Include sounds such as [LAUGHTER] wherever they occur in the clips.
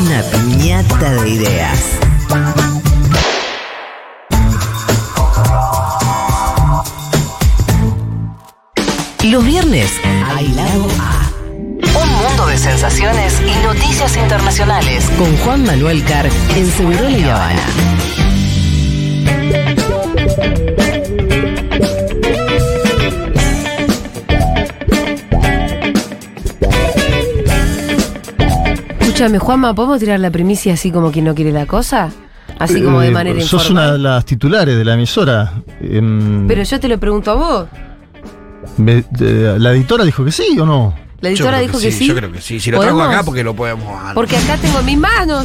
Una piñata de ideas. Los viernes hay lado A. Un mundo de sensaciones y noticias internacionales con Juan Manuel Carr en Segurola y Habana. Escúchame, Juanma, ¿podemos tirar la primicia así como quien no quiere la cosa? Así como de Eh, manera Sos informal. una de las titulares de la emisora. Em, Pero yo te lo pregunto a vos. me- de- ¿La editora dijo que sí o no? La editora dijo que sí. Yo creo que sí. Si lo traigo acá, porque lo podemos. Porque acá tengo en mis manos.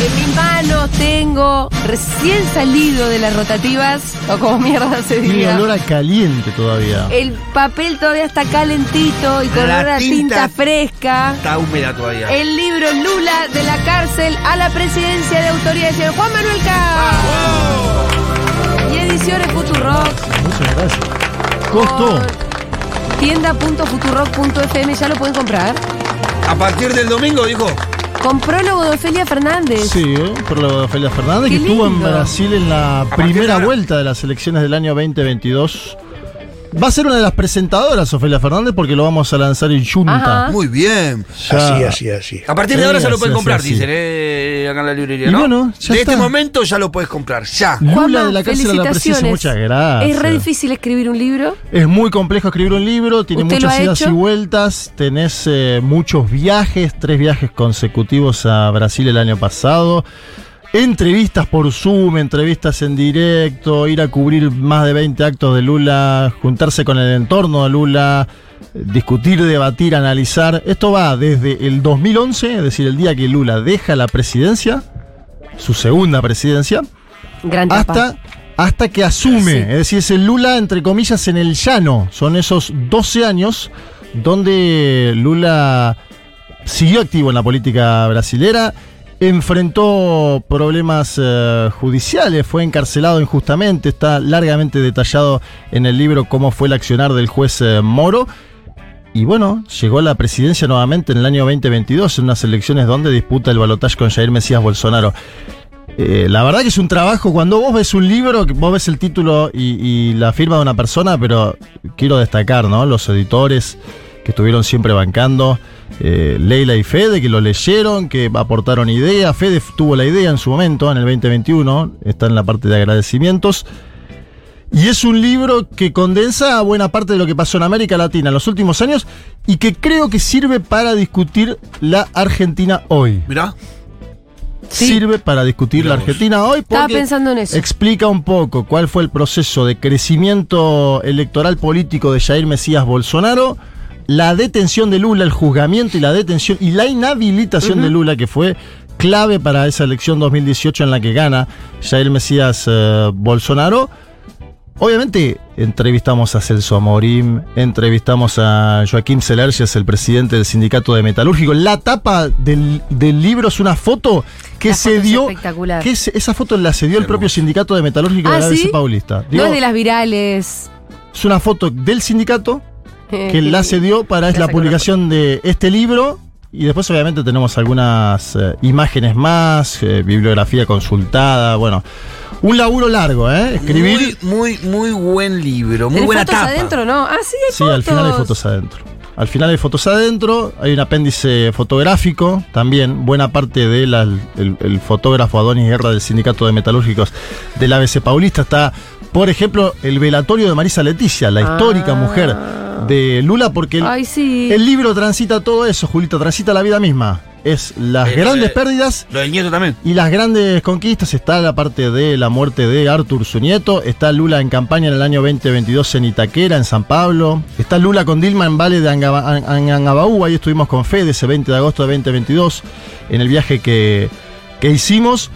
En mis manos tengo recién salido de las rotativas, o como mierda se Tiene diga. olor a caliente todavía. El papel todavía está calentito y con La olor a tinta, tinta- fresca. Está húmeda todavía. El libro Lula de la cárcel a la presidencia de autoridad, señor Juan Manuel K. Y ediciones Futurock. Muchas gracias. Costó. Tienda.futurock.fm, ya lo pueden comprar. A partir del domingo, dijo. Con prólogo de Ofelia Fernández. Sí, ¿eh? por lo de Ofelia Fernández, Qué que estuvo en. Brasil en la primera vuelta de las elecciones del año 2022. Va a ser una de las presentadoras, Ofelia Fernández, porque lo vamos a lanzar en Junta. Ajá. Muy bien. Ya. Así, así, así. A partir de Sí, ahora se lo pueden comprar, así. dicen, eh, acá en la librería, Y ¿no? bueno, ya de está. este momento ya lo puedes comprar, ya. Lula Juanma, de la cárcel a la muchas gracias. Es re difícil escribir un libro. Es muy complejo escribir un libro, tiene ¿Usted lo muchas ha idas hecho? y vueltas, tenés eh, muchos viajes, tres viajes consecutivos a Brasil el año pasado, entrevistas por Zoom, entrevistas en directo, ir a cubrir más de 20 actos de Lula, juntarse con el entorno de Lula, discutir, debatir, analizar. Esto va desde el 2011, es decir, el día que Lula deja la presidencia, su segunda presidencia, Gran hasta, hasta que asume. Sí. Es decir, es el Lula, entre comillas, en el llano. Son esos 12 años donde Lula siguió activo en la política brasilera, enfrentó problemas eh, judiciales, fue encarcelado injustamente, está largamente detallado en el libro cómo fue el accionar del juez eh, Moro. Y bueno, llegó a la presidencia nuevamente en el año 2022, en unas elecciones donde disputa el balotaje con Jair Mesías Bolsonaro. Eh, la verdad que es un trabajo, cuando vos ves un libro, vos ves el título y, y la firma de una persona, pero quiero destacar, ¿no? Los editores que estuvieron siempre bancando, eh, Leila y Fede, que lo leyeron, que aportaron ideas, Fede tuvo la idea en su momento, en el 2021, está en la parte de agradecimientos. Y es un libro que condensa buena parte de lo que pasó en América Latina en los últimos años y que creo que sirve para discutir la Argentina hoy Mirá. Sí. sirve para discutir Mirá la vos. Argentina hoy Estaba porque pensando en eso. explica un poco cuál fue el proceso de crecimiento electoral político de Jair Mesías Bolsonaro, la detención de Lula, el juzgamiento y la detención y la inhabilitación de Lula que fue clave para esa elección 2018 en la que gana Jair Mesías eh, Bolsonaro. Obviamente entrevistamos a Celso Amorim, entrevistamos a Joaquín Celerges, el presidente del sindicato de metalúrgicos. La tapa del, del libro es una foto que La se foto es dio, espectacular. que es- esa foto la se dio el propio sindicato de metalúrgicos de Ah, la ABC ¿sí? Paulista. no Digo, es de las virales. es una foto del sindicato [LAUGHS] que la cedió para es la publicación de este libro. Y después obviamente tenemos algunas eh, imágenes más, eh, bibliografía consultada, bueno. Un laburo largo, ¿eh? Escribir. Muy, muy, muy buen libro. Muy ¿Tenés buena fotos tapa. adentro, no? Ah, sí, hay Sí, fotos. al final hay fotos adentro. Al final hay fotos adentro, hay un apéndice fotográfico también. Buena parte del el, el fotógrafo Adonis Guerra del Sindicato de Metalúrgicos del ABC Paulista está, por ejemplo, el velatorio de Marisa Leticia, la histórica Ah. mujer de Lula, porque el, Ay, sí. el libro transita todo eso, Julita, transita la vida misma. Es las Eh, grandes eh, pérdidas Lo del nieto también. y las grandes conquistas está la parte de la muerte de Artur, su nieto. Está Lula en campaña en el año 2022 en Itaquera, en San Pablo. Está Lula con Dilma en Valle de Angaba- An- An- Angabaú. Ahí estuvimos con Fede ese 20 de agosto de 2022 en el viaje que, que hicimos.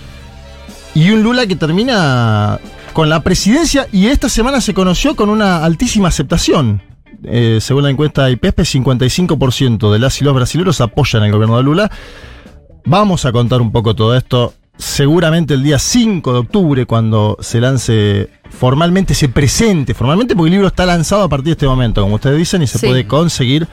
Y un Lula que termina con la presidencia y esta semana se conoció con una altísima aceptación. Eh, según la encuesta de IPESP, 55% de las y los brasileños apoyan el gobierno de Lula. Vamos a contar un poco todo esto. Seguramente el día 5 de octubre, cuando se lance formalmente, se presente formalmente, porque el libro está lanzado a partir de este momento, como ustedes dicen, y se Sí. puede conseguir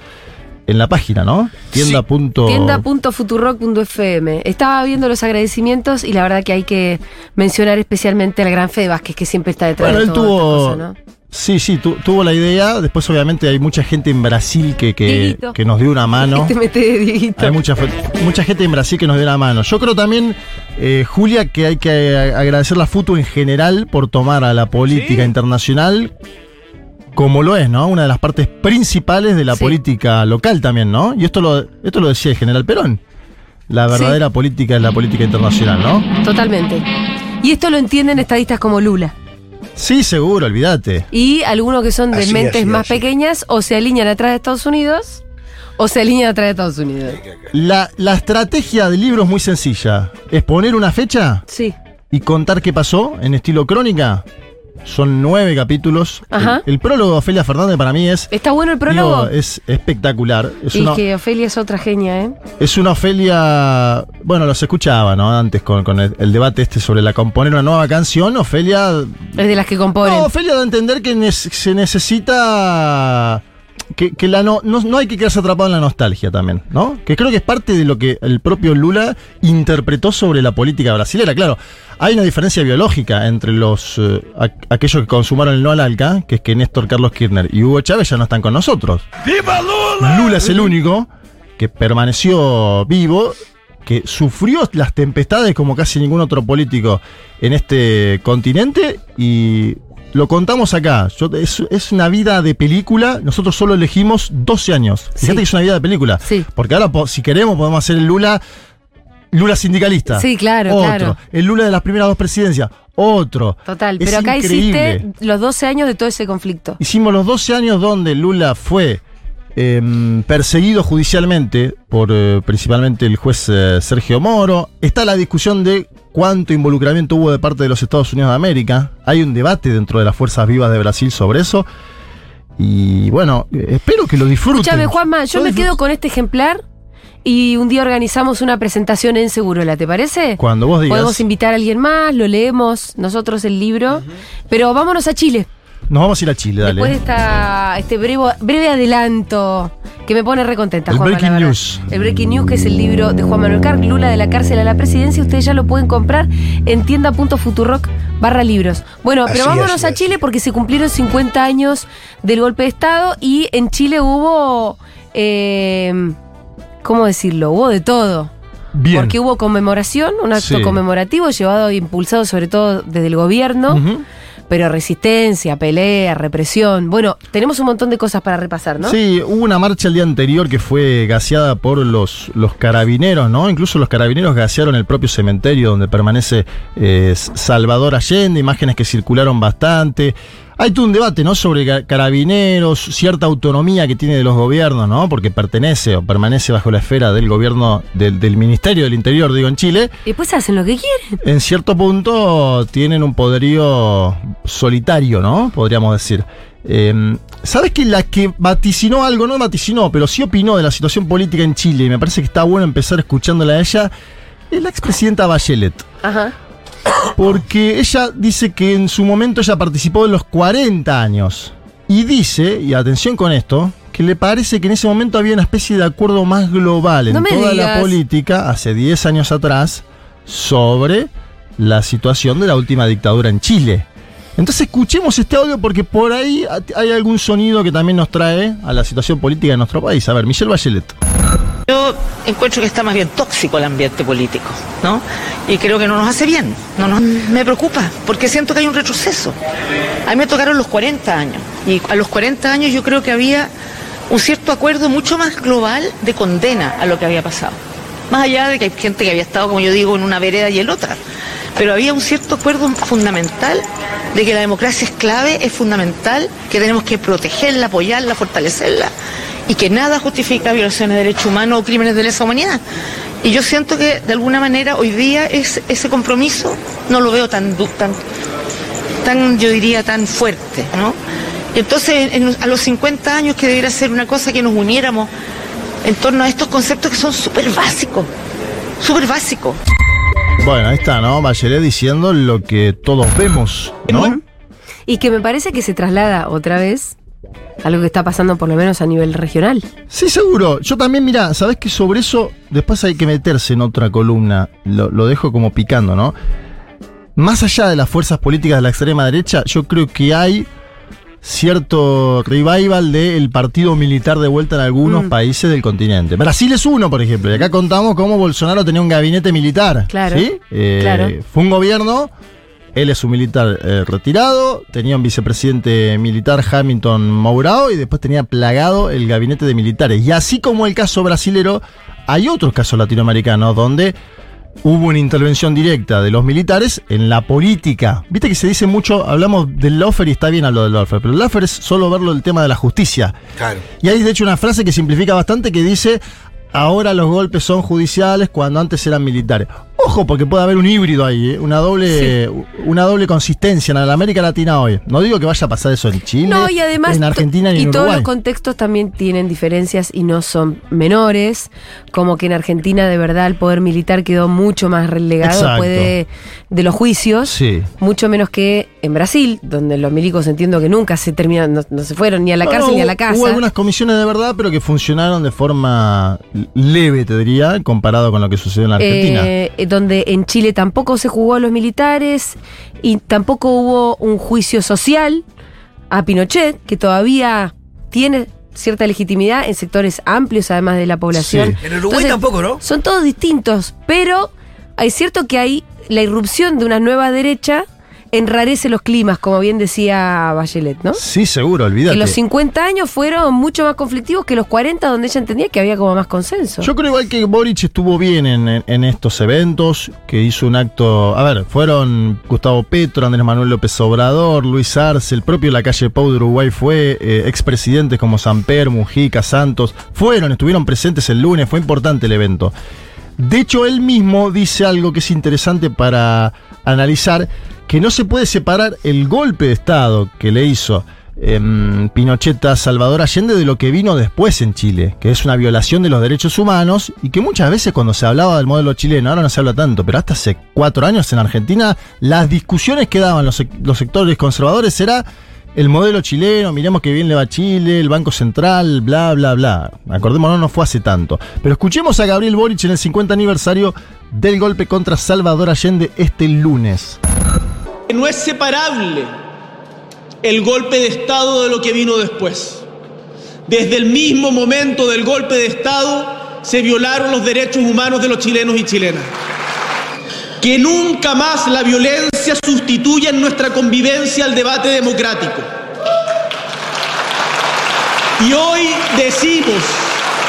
en la página, ¿no? Tienda. punto- Tienda.futurock.fm. Estaba viendo los agradecimientos y la verdad que hay que mencionar especialmente al gran Fede Vázquez, que siempre está detrás Bueno, de él toda tuvo. esta cosa, ¿no? Sí, sí, tu- tuvo la idea. Después, obviamente, hay mucha gente en Brasil que, que, que nos dio una mano. [LAUGHS] Este mete de Dieguito. Hay mucha, mucha gente en Brasil que nos dio la mano. Yo creo también, eh, Julia, que hay que agradecer la FUTU en general por tomar a la política internacional como lo es, ¿no? Una de las partes principales de la Sí. política local también, ¿no? Y esto lo, esto lo decía el general Perón. La Sí. verdadera política es la política internacional, ¿no? Totalmente. Y esto lo entienden estadistas como Lula. Sí, seguro, olvídate. Y algunos que son de Así, mentes así, más así. pequeñas o se alinean atrás de Estados Unidos o se alinean atrás de Estados Unidos. La, la estrategia del libro es muy sencilla. Es poner una fecha Sí. y contar qué pasó en estilo crónica. Son nueve capítulos. Ajá. El, el prólogo de Ofelia Fernández para mí es, ¿Está bueno el prólogo? digo, es espectacular. Es y una, que Ofelia es otra genia, ¿eh? es una Ofelia. Bueno, los escuchaba, ¿no? Antes con, con el, el debate este sobre la componer una nueva canción. Ofelia. Es de las que componen. No, Ofelia da a entender que se necesita. Que, que la no, no, no hay que quedarse atrapado en la nostalgia también, ¿no? Que creo que es parte de lo que el propio Lula interpretó sobre la política brasilera. Claro, hay una diferencia biológica entre los eh, aqu- aquellos que consumaron el no al ALCA, que es que Néstor Carlos Kirchner y Hugo Chávez ya no están con nosotros. ¡Viva Lula! Lula es el único que permaneció vivo, que sufrió las tempestades como casi ningún otro político en este continente y lo contamos acá. Yo- es, es una vida de película, nosotros solo elegimos 12 años. Fíjate Sí. que es una vida de película. Sí. Porque ahora, si queremos, podemos hacer el Lula. Lula sindicalista. Sí, claro, otro. claro. El Lula de las primeras dos presidencias. Otro. Total. Es Pero acá increíble. hiciste los 12 años de todo ese conflicto. Hicimos los 12 años donde Lula fue em, perseguido judicialmente por eh, principalmente el juez eh, Sergio Moro. Está la discusión de cuánto involucramiento hubo de parte de los Estados Unidos de América. Hay un debate dentro de las fuerzas vivas de Brasil sobre eso. Y bueno, espero que lo disfruten. Escúchame, Juanma, yo me quedo con este ejemplar y un día organizamos una presentación en Segurola, ¿te parece? Cuando vos digas. Podemos invitar a alguien más, lo leemos nosotros el libro. Pero vámonos a Chile. Nos vamos a ir a Chile, dale. Después de esta, este breve, breve adelanto que me pone recontenta, El Juanma, breaking news. El Breaking News, que es el libro de Juan Manuel Carr, Lula de la cárcel a la presidencia. Ustedes ya lo pueden comprar en tienda.futurock barra libros. Bueno, pero vámonos así, a así. Chile porque se cumplieron 50 años del golpe de Estado y en Chile hubo, eh, ¿cómo decirlo? Hubo de todo. Bien. Porque hubo conmemoración, un acto Sí. conmemorativo llevado e impulsado sobre todo desde el gobierno. Ujú. Pero resistencia, pelea, represión. Bueno, tenemos un montón de cosas para repasar, ¿no? Sí, hubo una marcha el día anterior que fue gaseada por los, los carabineros, ¿no? Incluso los carabineros gasearon el propio cementerio donde permanece eh, Salvador Allende, imágenes que circularon bastante. Hay todo un debate, ¿no? Sobre ca- carabineros, cierta autonomía que tiene de los gobiernos, ¿no? Porque pertenece o permanece bajo la esfera del gobierno, del, del Ministerio del Interior, digo, en Chile. Y después hacen lo que quieren. En cierto punto tienen un poderío solitario, ¿no? Podríamos decir. Eh, ¿Sabes que la que vaticinó algo, no vaticinó, pero sí opinó de la situación política en Chile, y me parece que está bueno empezar escuchándola a ella, es la expresidenta Bachelet? Ajá. Porque ella dice que en su momento ella participó de los 40 años. Y dice, y atención con esto, que le parece que en ese momento había una especie de acuerdo más global en No toda la política, hace 10 años atrás, sobre la situación de la última dictadura en Chile. Entonces escuchemos este audio porque por ahí hay algún sonido que también nos trae a la situación política de nuestro país. A ver, Michelle Bachelet. Yo encuentro que está más bien tóxico el ambiente político, ¿no? Y creo que no nos hace bien. No nos- me preocupa, porque siento que hay un retroceso. A mí me tocaron los 40 años, y a los 40 años yo creo que había un cierto acuerdo mucho más global de condena a lo que había pasado. Más allá de que hay gente que había estado, como yo digo, en una vereda y en otra. Pero había un cierto acuerdo fundamental de que la democracia es clave, es fundamental, que tenemos que protegerla, apoyarla, fortalecerla y que nada justifica violaciones de derechos humanos o crímenes de lesa humanidad. Y yo siento que de alguna manera hoy día es, ese compromiso no lo veo tan, du- tan, tan, yo diría, tan fuerte, ¿no? Y entonces en- a los 50 años que debiera ser una cosa que nos uniéramos en torno a estos conceptos que son súper básicos, súper básicos. Bueno, ahí está, ¿no? Bachelet diciendo lo que todos vemos, ¿no? Y que me parece que se traslada otra vez Algo que está pasando por lo menos a nivel regional. Sí, seguro. Yo también, mira, sabes que sobre eso después hay que meterse en otra columna. Lo, lo dejo como picando, ¿no? Más allá de las fuerzas políticas de la extrema derecha, yo creo que hay cierto revival del partido militar de vuelta en algunos Mm. países del continente. Brasil es uno, por ejemplo, y acá contamos cómo Bolsonaro tenía un gabinete militar. Claro, ¿sí? Eh, claro. Fue un gobierno, él es un militar eh, retirado, tenía un vicepresidente militar Hamilton Mourao y después tenía plagado el gabinete de militares. Y así como el caso brasilero, hay otros casos latinoamericanos donde hubo una intervención directa de los militares en la política. Viste que se dice mucho, hablamos del lawfare y está bien hablar del lawfare, pero el lawfare es solo verlo el tema de la justicia. Claro. Y hay de hecho una frase que simplifica bastante que dice, ahora los golpes son judiciales cuando antes eran militares. Ojo, porque puede haber un híbrido ahí, ¿eh? una, doble, una doble consistencia en la América Latina hoy. No digo que vaya a pasar eso en Chile, No, y además. en Argentina ni y en todos Uruguay. los contextos también tienen diferencias y no son menores. Como que en Argentina, de verdad, el poder militar quedó mucho más relegado después de, de los juicios. Sí. Mucho menos que en Brasil, donde los milicos entiendo que nunca se terminan, no, no se fueron ni a la cárcel no, ni a la casa. Hubo algunas comisiones de verdad, pero que funcionaron de forma leve, te diría, comparado con lo que sucedió en la Argentina. Eh, donde en Chile tampoco se jugó a los militares y tampoco hubo un juicio social a Pinochet, que todavía tiene cierta legitimidad en sectores amplios, además de la población. Sí. En Uruguay tampoco, ¿no? Son todos distintos, pero hay cierto que hay la irrupción de una nueva derecha enrarece los climas, como bien decía Bachelet, ¿no? Sí, seguro, Que olvídate. los 50 años fueron mucho más conflictivos que los 40, donde ella entendía que había como más consenso. Yo creo igual que Boric estuvo bien en, en- en estos eventos, que hizo un acto. A ver, fueron Gustavo Petro, Andrés Manuel López Obrador, Luis Arce, el propio La Calle Pau de Uruguay fue, eh, expresidentes como Samper, Mujica, Santos, fueron, estuvieron presentes el lunes, fue importante el evento. De hecho, él mismo dice algo que es interesante para analizar, que no se puede separar el golpe de Estado que le hizo em, Pinochet a Salvador Allende de lo que vino después en Chile, que es una violación de los derechos humanos y que muchas veces cuando se hablaba del modelo chileno, ahora no se habla tanto, pero hasta hace cuatro años en Argentina, las discusiones que daban los, sec- los sectores conservadores era el modelo chileno, miremos que bien le va Chile, el Banco Central, bla, bla, bla. Acordémonos, no fue hace tanto. Pero escuchemos a Gabriel Boric en el 50 aniversario del golpe contra Salvador Allende este lunes. No es separable el golpe de Estado de lo que vino después. Desde el mismo momento del golpe de Estado se violaron los derechos humanos de los chilenos y chilenas. Que nunca más la violencia sustituya en nuestra convivencia al debate democrático. Y hoy decimos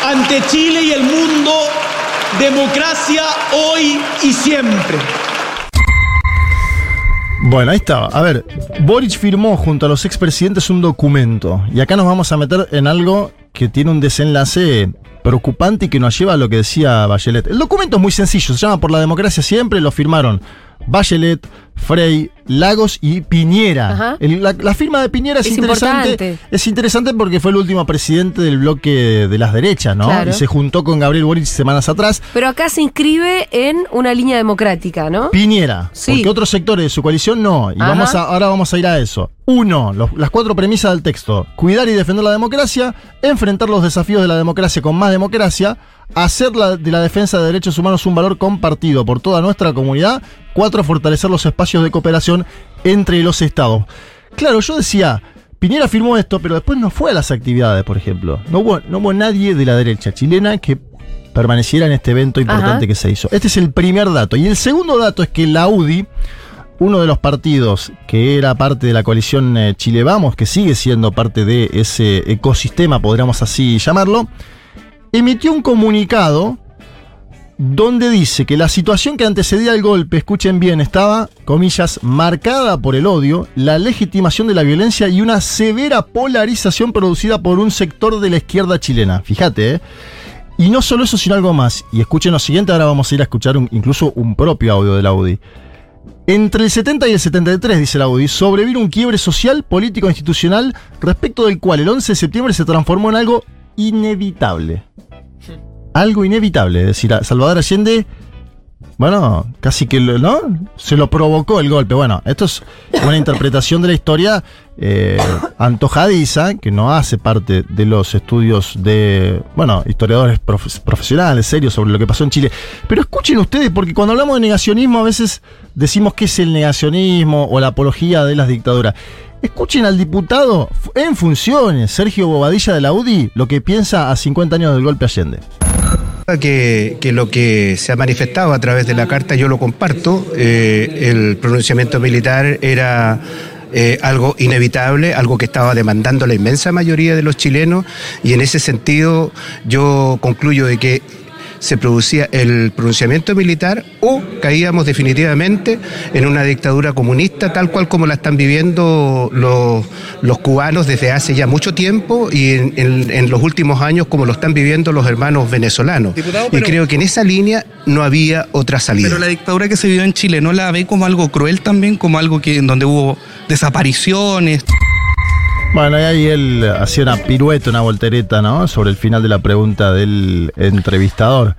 ante Chile y el mundo, democracia hoy y siempre. Bueno, ahí estaba. A ver, Boric firmó junto a los expresidentes un documento. Y acá nos vamos a meter en algo que tiene un desenlace preocupante y que nos lleva a lo que decía Bachelet. El documento es muy sencillo, se llama Por la Democracia Siempre, lo firmaron Bachelet, Frey, Lagos y Piñera. El- la, la firma de Piñera es, Es interesante. importante. Es interesante porque fue el último presidente del bloque de las derechas, ¿no? Claro. Y se juntó con Gabriel Boric semanas atrás. Pero acá se inscribe en una línea democrática, ¿no? Piñera, Sí. porque otros sectores de su coalición no. Y Ajá. vamos a, ahora vamos a ir a eso. Uno, los- las cuatro premisas del texto. Cuidar y defender la democracia, enfrentar los desafíos de la democracia con más democracia, hacer la- de la defensa de derechos humanos un valor compartido por toda nuestra comunidad. Cuatro, fortalecer los espacios de cooperación entre los estados. Claro, yo decía, Piñera firmó esto, pero después no fue a las actividades, por ejemplo. No hubo, no hubo nadie de la derecha chilena que permaneciera en este evento importante Ajá. que se hizo. Este es el primer dato. Y el segundo dato es que la UDI, uno de los partidos que era parte de la coalición eh, Chile Vamos, que sigue siendo parte de ese ecosistema, podríamos así llamarlo, emitió un comunicado donde dice que la situación que antecedía al golpe, escuchen bien, estaba, comillas, marcada por el odio, la legitimación de la violencia y una severa polarización producida por un sector de la izquierda chilena. Fíjate, ¿eh? Y no solo eso, sino algo más. Y escuchen lo siguiente, ahora vamos a ir a escuchar incluso un propio audio de la UDI. Entre el 70 y el 73, dice la UDI, sobrevino un quiebre social, político e institucional, respecto del cual el 11 de septiembre se transformó en algo inevitable. Algo inevitable, es decir, a Salvador Allende Bueno, casi que, lo- ¿no? Se lo provocó el golpe. Bueno, esto es una interpretación de la historia eh, antojadiza, que no hace parte de los estudios de, bueno, historiadores profe- profesionales, serios, sobre lo que pasó en Chile. Pero escuchen ustedes, porque cuando hablamos de negacionismo a veces decimos que es el negacionismo o la apología de las dictaduras. Escuchen al diputado en funciones, Sergio Bobadilla de la UDI, lo que piensa a 50 años del golpe Allende. Que, que lo que se ha manifestado a través de la carta yo lo comparto. Eh, el pronunciamiento militar era eh, algo inevitable, algo que estaba demandando la inmensa mayoría de los chilenos y en ese sentido yo concluyo de que se producía el pronunciamiento militar o caíamos definitivamente en una dictadura comunista tal cual como la están viviendo los, los cubanos desde hace ya mucho tiempo y en, en- en los últimos años como lo están viviendo los hermanos venezolanos. Diputado, y pero- creo que en esa línea no había otra salida. Pero la dictadura que se vivió en Chile, ¿no la ve como algo cruel también? Como algo que en donde hubo desapariciones. Bueno, y ahí él hacía una pirueta, una voltereta, ¿no? Sobre el final de la pregunta del entrevistador.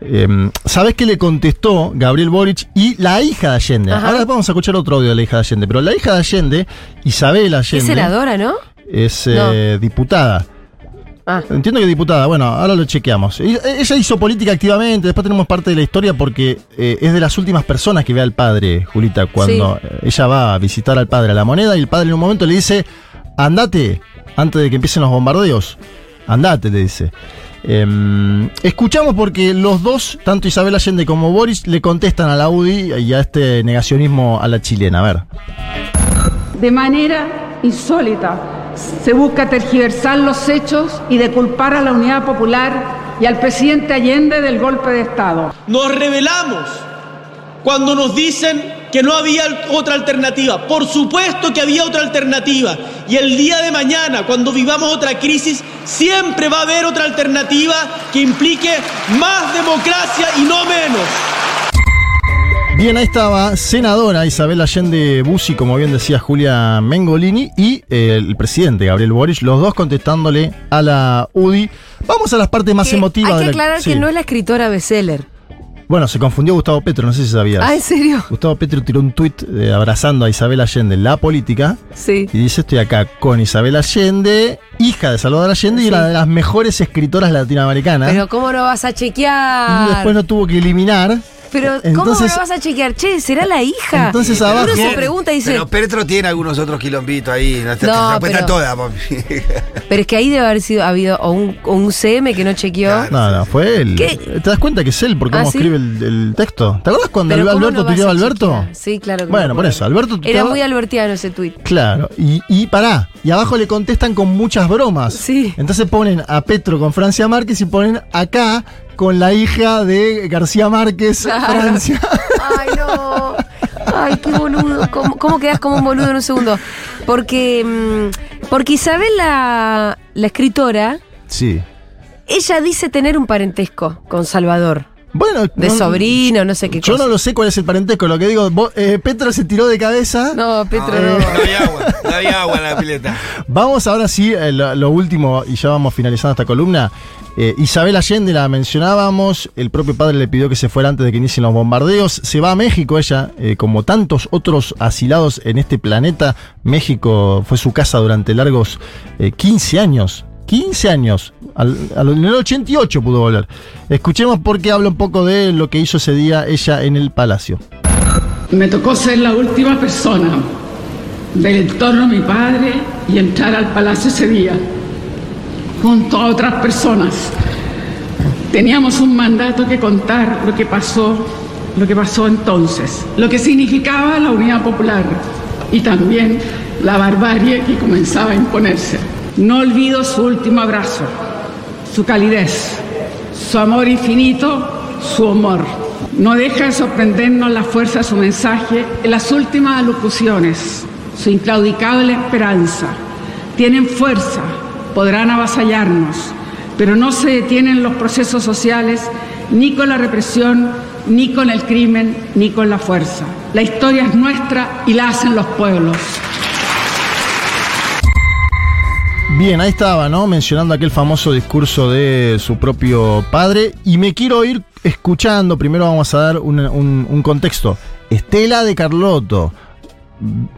Eh, ¿Sabes qué le contestó Gabriel Boric y la hija de Allende? Ajá. Ahora vamos a escuchar otro audio de la hija de Allende. Pero la hija de Allende, Isabel Es Allende, senadora, ¿no? es eh, diputada. Ah. Entiendo que diputada, bueno, ahora lo chequeamos. Ella ella hizo política activamente, después tenemos parte de la historia porque eh, es de las últimas personas que ve al padre, Julita, cuando Sí. eh, ella va a visitar al padre a la moneda y el padre en un momento le dice, andate, antes de que empiecen los bombardeos, andate, le dice. Em, escuchamos porque los dos, tanto Isabel Allende como Boris, le contestan a la UDI y a este negacionismo a la chilena. A ver. De manera insólita, se busca tergiversar los hechos y de culpar a la unidad popular y al presidente Allende del golpe de Estado. Nos revelamos cuando nos dicen que no había otra alternativa. Por supuesto que había otra alternativa. Y el día de mañana, cuando vivamos otra crisis, siempre va a haber otra alternativa que implique más democracia y no menos. Bien, ahí estaba senadora Isabel Allende Bussi, como bien decía Julia Mengolini, y eh, el presidente Gabriel Boric, los dos contestándole a la UDI. Vamos a las partes más Que emotivas Hay que de la- aclarar sí. que no es la escritora bestseller. Bueno, se confundió Gustavo Petro, no sé si sabías. Ah, ¿en serio? Gustavo Petro tiró un tuit eh, abrazando a Isabel Allende en la política Sí. y dice: Estoy acá con Isabel Allende, hija de Salvador Allende y una de las mejores escritoras latinoamericanas. Pero ¿cómo no vas a y chequear? después no tuvo que eliminar. Pero ¿cómo Entonces- no vas a chequear? Che, ¿será la hija? Entonces Uno abajo- se pregunta y dice, Pero Petro tiene algunos otros quilombitos ahí. No, No, pero- papi. [LAUGHS] pero es que ahí debe haber sido habido o un, o un CM que no chequeó. No, no, fue él. ¿Qué? ¿Te das cuenta que es él por cómo ¿Ah, sí? escribe el, el texto? ¿Te acuerdas cuando Pero ¿cómo Alberto tuiteaba a Alberto? chequear? Sí, claro. que Bueno, por eso, Alberto Era muy albertiano ese tuit. Claro, y, y pará, y abajo le contestan con muchas bromas. Sí. Entonces ponen a Petro con Francia Márquez y ponen acá con la hija de García Márquez, Claro. Francia. [LAUGHS] Ay, no. Ay, qué boludo. ¿Cómo, cómo quedas como un boludo en un segundo? Porque, mm, porque Isabel, la, la escritora, Sí. ella dice tener un parentesco con Salvador. Bueno, De no- sobrino, no sé qué Yo cosa. no lo sé cuál es el parentesco, lo que digo, vos- eh, Petro se tiró de cabeza. No, Petro, No, no. No había agua, no había agua en la pileta. Vamos ahora sí, eh, lo, lo último, y ya vamos finalizando esta columna. Eh, Isabel Allende la mencionábamos, el propio padre le pidió que se fuera antes de que inicien los bombardeos. Se va a México ella, eh, como tantos otros asilados en este planeta. México fue su casa durante largos eh, 15 años. 15 años. Al, al- en el 88 pudo volver. Escuchemos porque habla un poco de lo que hizo ese día ella en el palacio. Me tocó ser la última persona del entorno de mi padre y entrar al palacio ese día, junto a otras personas. Teníamos un mandato que contar lo que pasó, lo que pasó entonces, lo que significaba la unidad popular y también la barbarie que comenzaba a imponerse. No olvido su último abrazo, su calidez, su amor infinito, su humor. No deja de sorprendernos la fuerza de su mensaje en las últimas alocuciones, su inclaudicable esperanza. Tienen fuerza, podrán avasallarnos, pero no se detienen los procesos sociales ni con la represión, ni con el crimen, ni con la fuerza. La historia es nuestra y la hacen los pueblos. Bien, ahí estaba, ¿no? Mencionando aquel famoso discurso de su propio padre. Y me quiero ir escuchando, primero vamos a dar un, un- un contexto. Estela de Carlotto,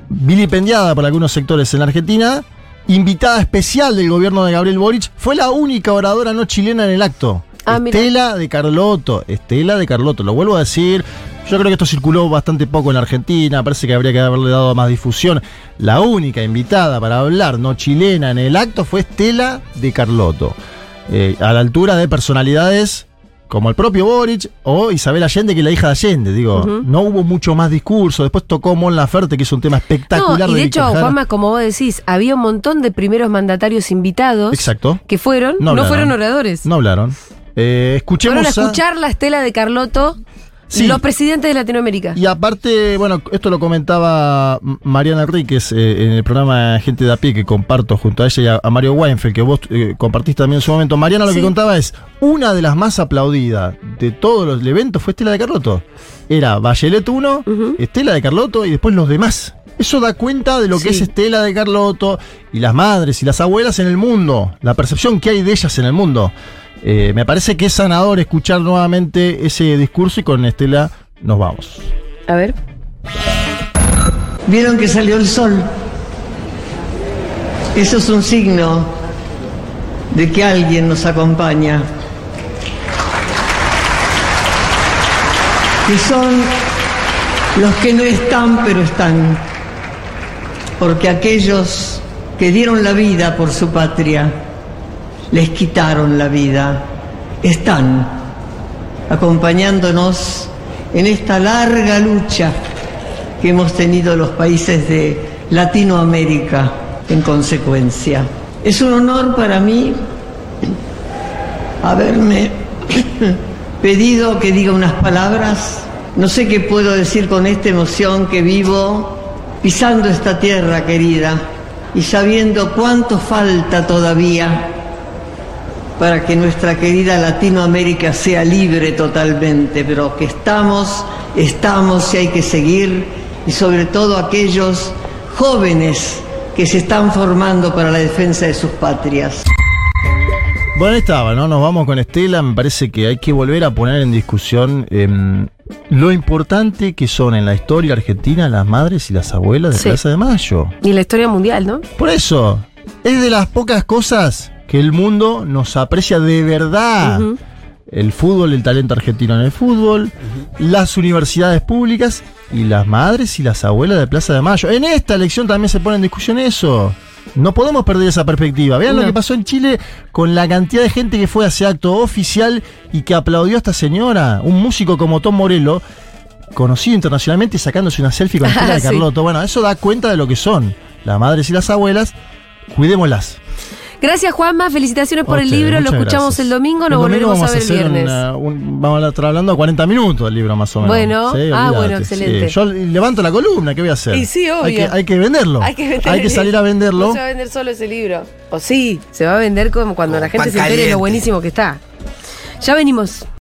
vilipendiada por algunos sectores en la Argentina, invitada especial del gobierno de Gabriel Boric, fue la única oradora no chilena en el acto. Ah. Estela de Carlotto, Estela de Carlotto, lo vuelvo a decir. Yo creo que esto circuló bastante poco en la Argentina, parece que habría que haberle dado más difusión. La única invitada para hablar no chilena en el acto fue Estela de Carlotto, eh, a la altura de personalidades como el propio Boric o Isabel Allende, que es la hija de Allende. Digo, no hubo mucho más discurso. Después tocó Mon Laferte, que es un tema espectacular. No, y de hecho. Juanma, como vos decís, había un montón de primeros mandatarios invitados Exacto. que fueron, No fueron oradores. No hablaron. Eh, escuchemos fueron a- escuchar la estela de Carlotto, Sí. los presidentes de Latinoamérica. Y aparte, bueno, esto lo comentaba Mariana Enríquez eh, en el programa Gente de a pie que comparto junto a ella y a, a Mario Weinfeld, que vos eh, compartiste también en su momento. Mariana lo que contaba es, una de las más aplaudidas de todos los eventos fue Estela de Carlotto. Era Bachelet 1, Ujú. Estela de Carlotto y después los demás. Eso da cuenta de lo que es Estela de Carlotto y las madres y las abuelas en el mundo, la percepción que hay de ellas en el mundo. Eh, me parece que es sanador escuchar nuevamente ese discurso y con Estela nos vamos. A ver. Vieron que salió el sol. Eso es un signo de que alguien nos acompaña. Que son los que no están, pero están. Porque aquellos que dieron la vida por su patria, les quitaron la vida, están acompañándonos en esta larga lucha que hemos tenido los países de Latinoamérica en consecuencia. Es un honor para mí haberme [COUGHS] pedido que diga unas palabras. No sé qué puedo decir con esta emoción que vivo pisando esta tierra querida y sabiendo cuánto falta todavía para que nuestra querida Latinoamérica sea libre totalmente, pero que estamos, estamos y hay que seguir, y sobre todo aquellos jóvenes que se están formando para la defensa de sus patrias. Bueno, ahí estaba, ¿no? Nos vamos con Estela. Me parece que hay que volver a poner en discusión em, lo importante que son en la historia argentina las madres y las abuelas de Sí. Plaza de Mayo. Y la historia mundial, ¿no? Por eso, es de las pocas cosas que el mundo nos aprecia de verdad. El fútbol, el talento argentino en el fútbol, las universidades públicas y las madres y las abuelas de Plaza de Mayo. En esta elección también se pone en discusión eso. No podemos perder esa perspectiva. Vean lo que pasó en Chile con la cantidad de gente que fue a ese acto oficial y que aplaudió a esta señora. Un músico como Tom Morello, conocido internacionalmente sacándose una selfie con Estela [LAUGHS] de Sí. Carlotto. Bueno, eso da cuenta de lo que son las madres y las abuelas. Cuidémoslas. Gracias, Juanma. Felicitaciones por el libro. Lo escuchamos gracias. el domingo. El Nos domingo volveremos a ver el viernes. una- un- vamos a estar hablando a 40 minutos del libro más o menos. Bueno, ah, bueno, excelente. Yo levanto la columna, ¿qué voy a hacer? Y sí, obvio. Hay que, hay que venderlo. Hay que, vender Hay que el salir a venderlo. No se va a vender solo ese libro. O sí, se va a vender como cuando la gente se entere lo buenísimo que está. Ya venimos.